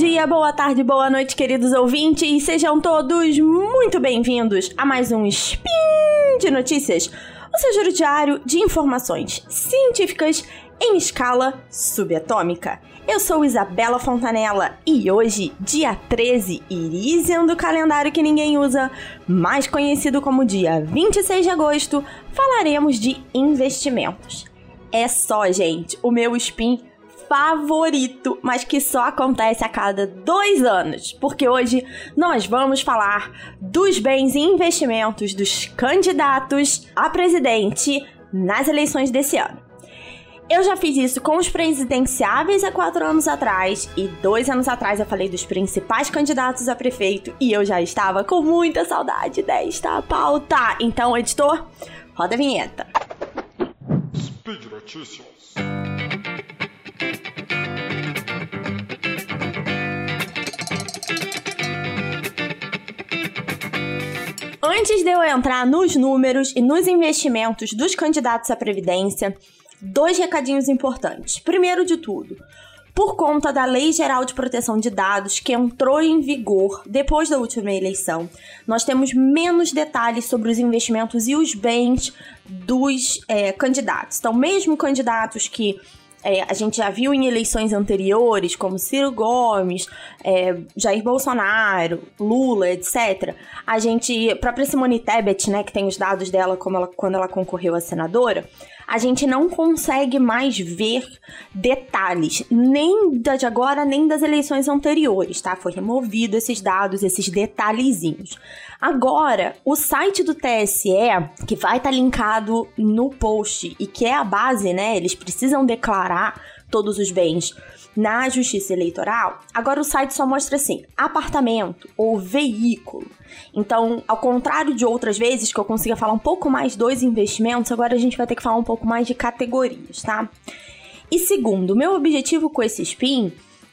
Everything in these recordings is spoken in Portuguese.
dia, boa tarde, boa noite, queridos ouvintes. Sejam todos muito bem-vindos a mais um Spin de Notícias, o seu giro diário de informações científicas em escala subatômica. Eu sou Isabela Fontanella e hoje, dia 13 Irisian do calendário que ninguém usa, mais conhecido como dia 26 de agosto, falaremos de investimentos. É só, gente, o meu spin favorito, mas que só acontece a cada dois anos, porque hoje nós vamos falar dos bens e investimentos dos candidatos a presidente nas eleições desse ano. Eu já fiz isso com os presidenciáveis há quatro anos atrás, e dois anos atrás eu falei dos principais candidatos a prefeito, e eu já estava com muita saudade desta pauta. Então, editor, roda a vinheta. Speed Notícias. Antes de eu entrar nos números e nos investimentos dos candidatos à Previdência, dois recadinhos importantes. Primeiro de tudo, por conta da Lei Geral de Proteção de Dados, que entrou em vigor depois da última eleição, nós temos menos detalhes sobre os investimentos e os bens dos é, candidatos. Então, mesmo candidatos que é, a gente já viu em eleições anteriores, como Ciro Gomes, é, Jair Bolsonaro, Lula, etc. A gente, a própria Simone Tebet, né, que tem os dados dela como ela, quando ela concorreu a senadora, a gente não consegue mais ver detalhes, nem de agora, nem das eleições anteriores, tá? Foi removido esses dados, esses detalhezinhos. Agora, o site do TSE, que vai estar tá linkado no post e que é a base, né? Eles precisam declarar todos os bens na justiça eleitoral. Agora o site só mostra assim: apartamento ou veículo. Então, ao contrário de outras vezes que eu consiga falar um pouco mais dos investimentos, agora a gente vai ter que falar um pouco mais de categorias, tá? E segundo, meu objetivo com esse spin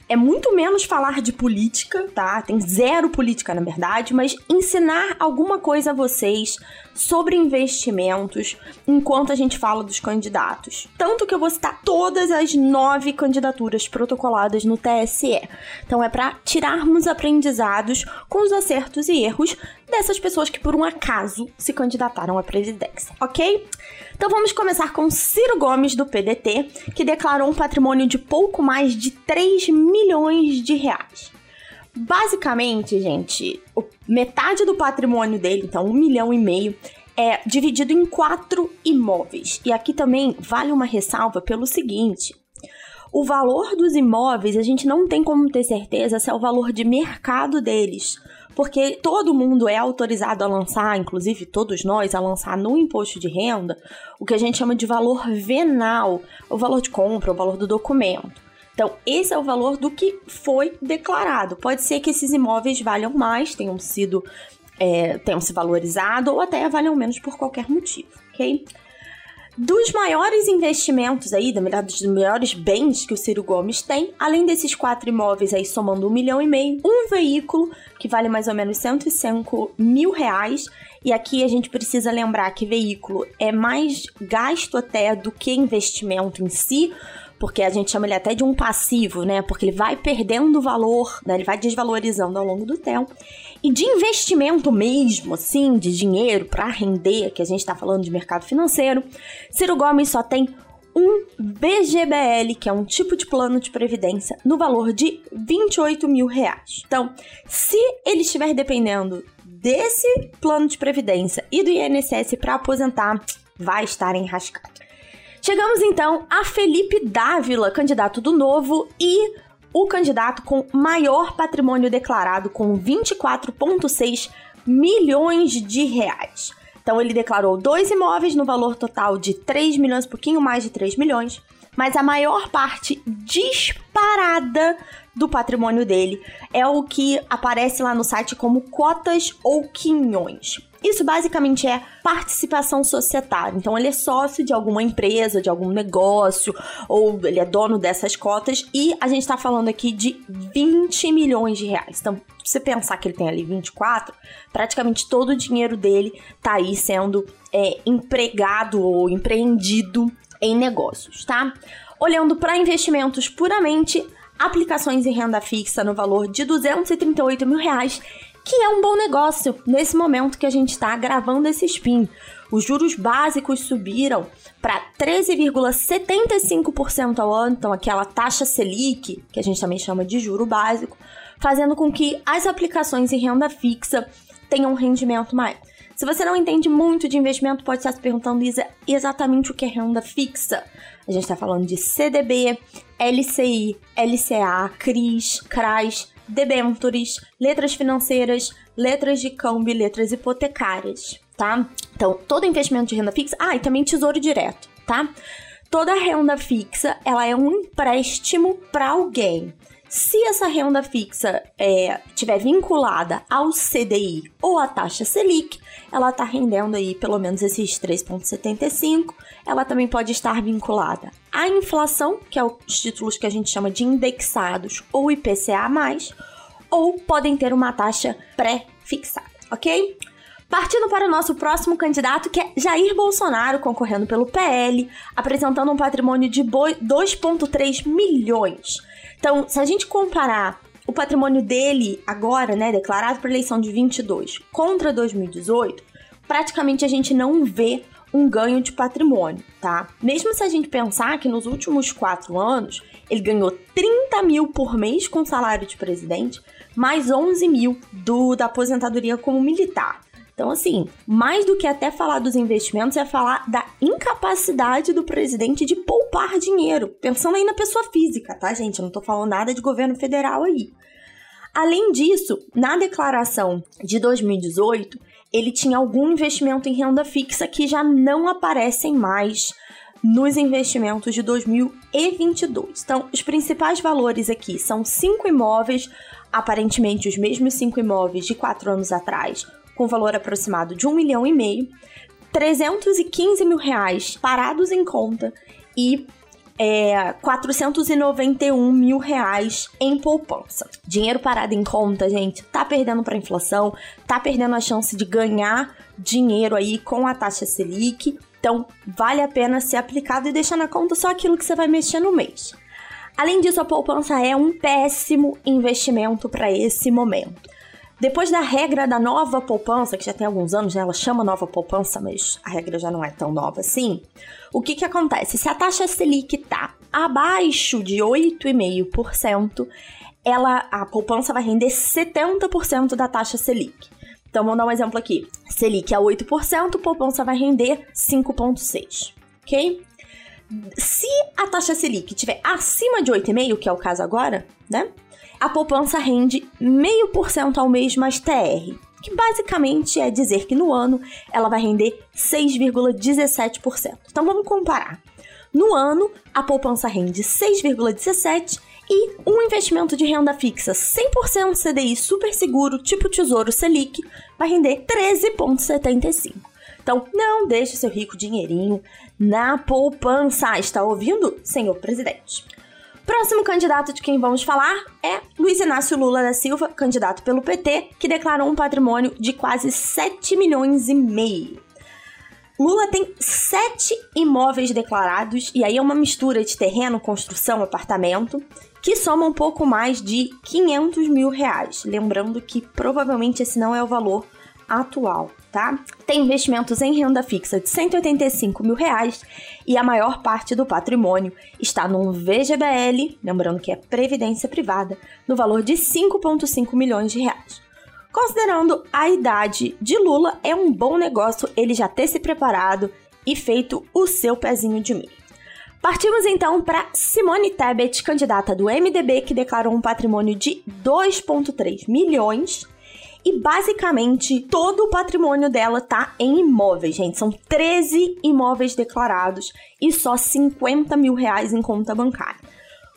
é muito menos falar de política, tá? Tem zero política na verdade, mas ensinar alguma coisa a vocês sobre investimentos enquanto a gente fala dos candidatos. Tanto que eu vou citar todas as nove candidaturas protocoladas no TSE. Então é para tirarmos aprendizados com os acertos e erros dessas pessoas que por um acaso se candidataram à presidência, ok? Então vamos começar com Ciro Gomes do PDT, que declarou um patrimônio de pouco mais de 3 milhões de reais. Basicamente, gente, metade do patrimônio dele, então um milhão e meio, é dividido em quatro imóveis. E aqui também vale uma ressalva pelo seguinte: o valor dos imóveis a gente não tem como ter certeza se é o valor de mercado deles. Porque todo mundo é autorizado a lançar, inclusive todos nós, a lançar no imposto de renda, o que a gente chama de valor venal, o valor de compra, o valor do documento. Então, esse é o valor do que foi declarado. Pode ser que esses imóveis valham mais, tenham sido é, tenham se valorizado ou até valham menos por qualquer motivo, ok? Dos maiores investimentos aí, dos maiores bens que o Ciro Gomes tem, além desses quatro imóveis aí somando um milhão e meio, um veículo que vale mais ou menos 105 mil reais. E aqui a gente precisa lembrar que veículo é mais gasto até do que investimento em si, porque a gente chama ele até de um passivo, né? Porque ele vai perdendo valor, né? Ele vai desvalorizando ao longo do tempo. E de investimento mesmo, assim, de dinheiro para render, que a gente está falando de mercado financeiro, Ciro Gomes só tem um BGBL, que é um tipo de plano de previdência, no valor de 28 mil reais. Então, se ele estiver dependendo desse plano de previdência e do INSS para aposentar, vai estar enrascado. Chegamos então a Felipe Dávila, candidato do Novo, e o candidato com maior patrimônio declarado, com 24,6 milhões de reais. Então ele declarou dois imóveis no valor total de 3 milhões, pouquinho mais de 3 milhões, mas a maior parte disparada do patrimônio dele é o que aparece lá no site como cotas ou quinhões. Isso basicamente é participação societária. Então, ele é sócio de alguma empresa, de algum negócio, ou ele é dono dessas cotas, e a gente está falando aqui de 20 milhões de reais. Então, se você pensar que ele tem ali 24, praticamente todo o dinheiro dele tá aí sendo é, empregado ou empreendido em negócios, tá? Olhando para investimentos puramente, aplicações em renda fixa no valor de 238 mil reais, que é um bom negócio nesse momento que a gente está gravando esse spin. Os juros básicos subiram para 13,75% ao ano, então aquela taxa Selic, que a gente também chama de juro básico, fazendo com que as aplicações em renda fixa tenham um rendimento maior. Se você não entende muito de investimento, pode estar se perguntando, Isa, exatamente o que é renda fixa. A gente está falando de CDB, LCI, LCA, CRIs, CRAs, debentures, letras financeiras, letras de câmbio e letras hipotecárias, tá? Então, todo investimento de renda fixa, ah, e também tesouro direto, tá? Toda renda fixa, ela é um empréstimo para alguém. Se essa renda fixa é, tiver vinculada ao CDI ou à taxa Selic, ela está rendendo aí pelo menos esses 3,75. Ela também pode estar vinculada à inflação, que é os títulos que a gente chama de indexados ou IPCA+, ou podem ter uma taxa pré-fixada, ok? Partindo para o nosso próximo candidato, que é Jair Bolsonaro, concorrendo pelo PL, apresentando um patrimônio de 2,3 milhões. Então, se a gente comparar o patrimônio dele agora, né, declarado para eleição de 22 contra 2018, praticamente a gente não vê um ganho de patrimônio, tá? Mesmo se a gente pensar que nos últimos quatro anos ele ganhou 30 mil por mês com salário de presidente, mais 11 mil do da aposentadoria como militar. Então, assim, mais do que até falar dos investimentos, é falar da incapacidade do presidente de poupar dinheiro. Pensando aí na pessoa física, tá, gente? Eu não tô falando nada de governo federal aí. Além disso, na declaração de 2018, ele tinha algum investimento em renda fixa que já não aparecem mais nos investimentos de 2022. Então, os principais valores aqui são cinco imóveis, aparentemente os mesmos cinco imóveis de quatro anos atrás, com valor aproximado de um milhão e meio, 315 mil reais parados em conta e é, 491 mil reais em poupança. Dinheiro parado em conta, gente, tá perdendo para inflação, tá perdendo a chance de ganhar dinheiro aí com a taxa Selic. Então, vale a pena ser aplicado e deixar na conta só aquilo que você vai mexer no mês. Além disso, a poupança é um péssimo investimento para esse momento. Depois da regra da nova poupança, que já tem alguns anos, né? Ela chama nova poupança, mas a regra já não é tão nova assim. O que que acontece? Se a taxa Selic tá abaixo de 8,5%, ela a poupança vai render 70% da taxa Selic. Então vamos dar um exemplo aqui. Selic é 8%, poupança vai render 5,6, OK? Se a taxa Selic estiver acima de 8,5, que é o caso agora, né? A poupança rende 0,5% ao mês mais TR, que basicamente é dizer que no ano ela vai render 6,17%. Então vamos comparar. No ano, a poupança rende 6,17% e um investimento de renda fixa 100% CDI super seguro, tipo Tesouro Selic, vai render 13,75%. Então, não deixe seu rico dinheirinho na poupança. Está ouvindo, senhor presidente? Próximo candidato de quem vamos falar é Luiz Inácio Lula da Silva, candidato pelo PT, que declarou um patrimônio de quase 7 milhões e meio. Lula tem sete imóveis declarados, e aí é uma mistura de terreno, construção, apartamento, que soma um pouco mais de 500 mil reais. Lembrando que provavelmente esse não é o valor atual tá? Tem investimentos em renda fixa de 185 mil reais e a maior parte do patrimônio está num VGBL, lembrando que é Previdência Privada, no valor de 5,5 milhões de reais. Considerando a idade de Lula, é um bom negócio ele já ter se preparado e feito o seu pezinho de milho. Partimos então para Simone Tebet, candidata do MDB, que declarou um patrimônio de 2,3 milhões e basicamente todo o patrimônio dela tá em imóveis, gente. São 13 imóveis declarados e só 50 mil reais em conta bancária.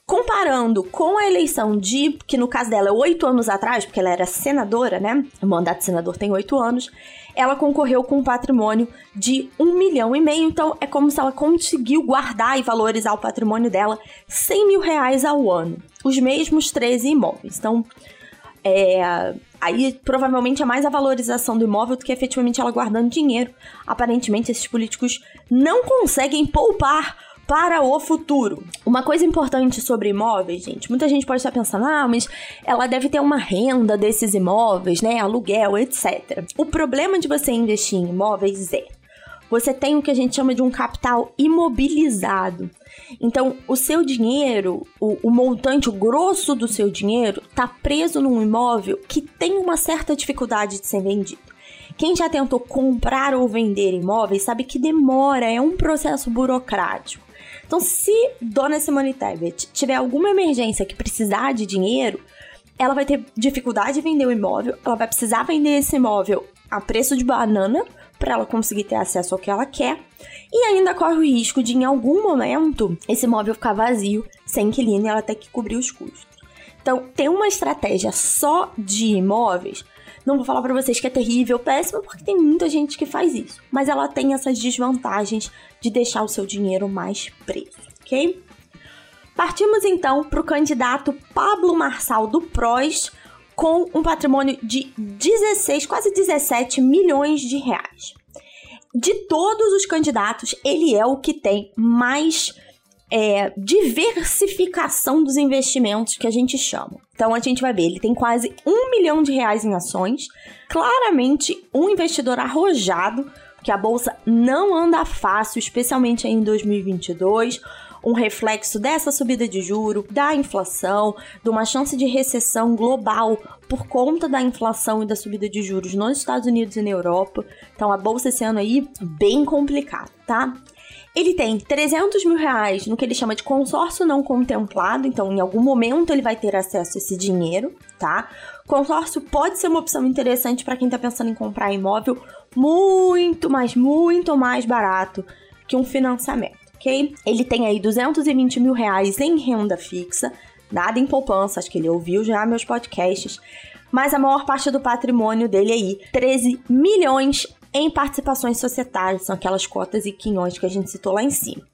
Comparando com a eleição de, que no caso dela é oito anos atrás, porque ela era senadora, né? O mandato de senador tem oito anos. Ela concorreu com um patrimônio de um milhão e meio, então é como se ela conseguiu guardar e valorizar o patrimônio dela 100 mil reais ao ano. Os mesmos 13 imóveis. Então, é, Aí provavelmente é mais a valorização do imóvel do que efetivamente ela guardando dinheiro. Aparentemente, esses políticos não conseguem poupar para o futuro. Uma coisa importante sobre imóveis, gente, muita gente pode estar pensando, ah, mas ela deve ter uma renda desses imóveis, né? Aluguel, etc. O problema de você investir em imóveis é você tem o que a gente chama de um capital imobilizado. Então, o seu dinheiro, o, o montante, o grosso do seu dinheiro, está preso num imóvel que tem uma certa dificuldade de ser vendido. Quem já tentou comprar ou vender imóveis sabe que demora, é um processo burocrático. Então, se Dona Simone Tebet tiver alguma emergência que precisar de dinheiro, ela vai ter dificuldade de vender o imóvel, ela vai precisar vender esse imóvel a preço de banana para ela conseguir ter acesso ao que ela quer. E ainda corre o risco de, em algum momento, esse imóvel ficar vazio, sem inquilino, e ela ter que cobrir os custos. Então, ter uma estratégia só de imóveis, não vou falar para vocês que é terrível, péssima, porque tem muita gente que faz isso. Mas ela tem essas desvantagens de deixar o seu dinheiro mais preso, ok? Partimos então para o candidato Pablo Marçal do PROS, com um patrimônio de 16, quase 17 milhões de reais. De todos os candidatos, ele é o que tem mais é, diversificação dos investimentos que a gente chama. Então a gente vai ver, ele tem quase um milhão de reais em ações, claramente um investidor arrojado, que a bolsa não anda fácil, especialmente em 2022 um reflexo dessa subida de juro, da inflação, de uma chance de recessão global por conta da inflação e da subida de juros nos Estados Unidos e na Europa. Então a bolsa esse ano aí bem complicada, tá? Ele tem 300 mil reais no que ele chama de consórcio não contemplado, então em algum momento ele vai ter acesso a esse dinheiro, tá? Consórcio pode ser uma opção interessante para quem está pensando em comprar imóvel muito, mas muito mais barato que um financiamento ok? Ele tem aí 220 mil reais em renda fixa, nada em poupança, acho que ele ouviu já meus podcasts, mas a maior parte do patrimônio dele aí, 13 milhões em participações societárias, são aquelas cotas e quinhões que a gente citou lá em cima.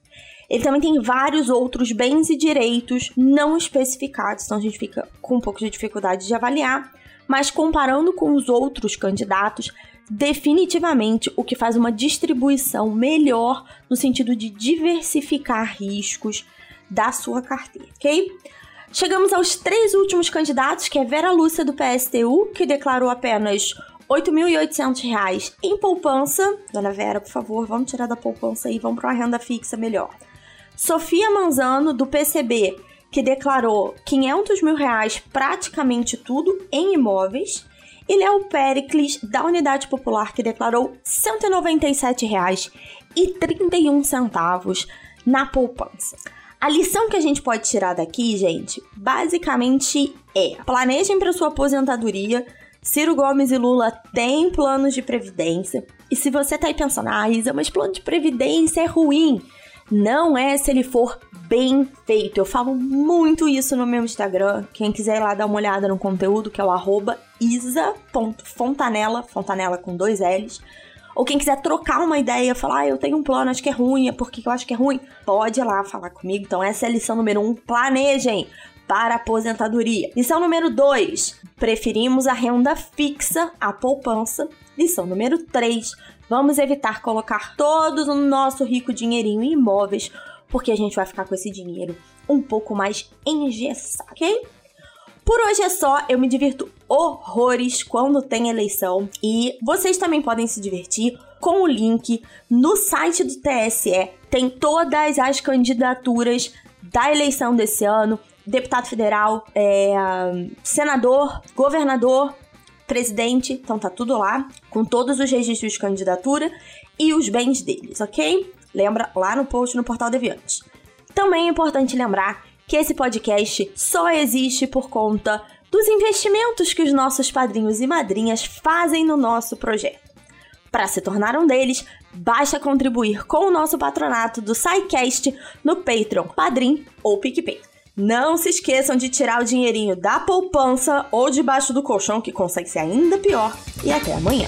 Ele também tem vários outros bens e direitos não especificados, então a gente fica com um pouco de dificuldade de avaliar, mas comparando com os outros candidatos, definitivamente o que faz uma distribuição melhor no sentido de diversificar riscos da sua carteira, ok? Chegamos aos três últimos candidatos, que é Vera Lúcia do PSTU, que declarou apenas R$ 8.800 em poupança. Dona Vera, por favor, vamos tirar da poupança e vamos para uma renda fixa melhor. Sofia Manzano, do PCB, que declarou 500 mil reais praticamente tudo em imóveis e Léo Pericles, da Unidade Popular, que declarou R$ 197,31 na poupança. A lição que a gente pode tirar daqui, gente, basicamente é: planejem para sua aposentadoria. Ciro Gomes e Lula têm planos de previdência. E se você tá aí pensando, ah, Isa, mas plano de previdência é ruim. Não é se ele for bem feito. Eu falo muito isso no meu Instagram. Quem quiser ir lá dar uma olhada no conteúdo, que é o arroba isa.fontanela, fontanela com dois L's. Ou quem quiser trocar uma ideia, falar, ah, eu tenho um plano, acho que é ruim, é porque eu acho que é ruim, pode ir lá falar comigo. Então, essa é a lição número um. Planejem para a aposentadoria. Lição número 2. Preferimos a renda fixa à poupança. Lição número 3. Vamos evitar colocar todos o nosso rico dinheirinho em imóveis porque a gente vai ficar com esse dinheiro um pouco mais engessado, ok? Por hoje é só, eu me divirto horrores quando tem eleição e vocês também podem se divertir com o link no site do TSE. Tem todas as candidaturas da eleição desse ano: deputado federal, é, senador, governador, presidente. Então tá tudo lá, com todos os registros de candidatura e os bens deles, ok? Lembra lá no post no Portal Deviante. Também é importante lembrar que esse podcast só existe por conta dos investimentos que os nossos padrinhos e madrinhas fazem no nosso projeto. Para se tornar um deles, basta contribuir com o nosso patronato do SciCast no Patreon, Padrim ou PicPay. Não se esqueçam de tirar o dinheirinho da poupança ou debaixo do colchão, que consegue ser ainda pior. E até amanhã.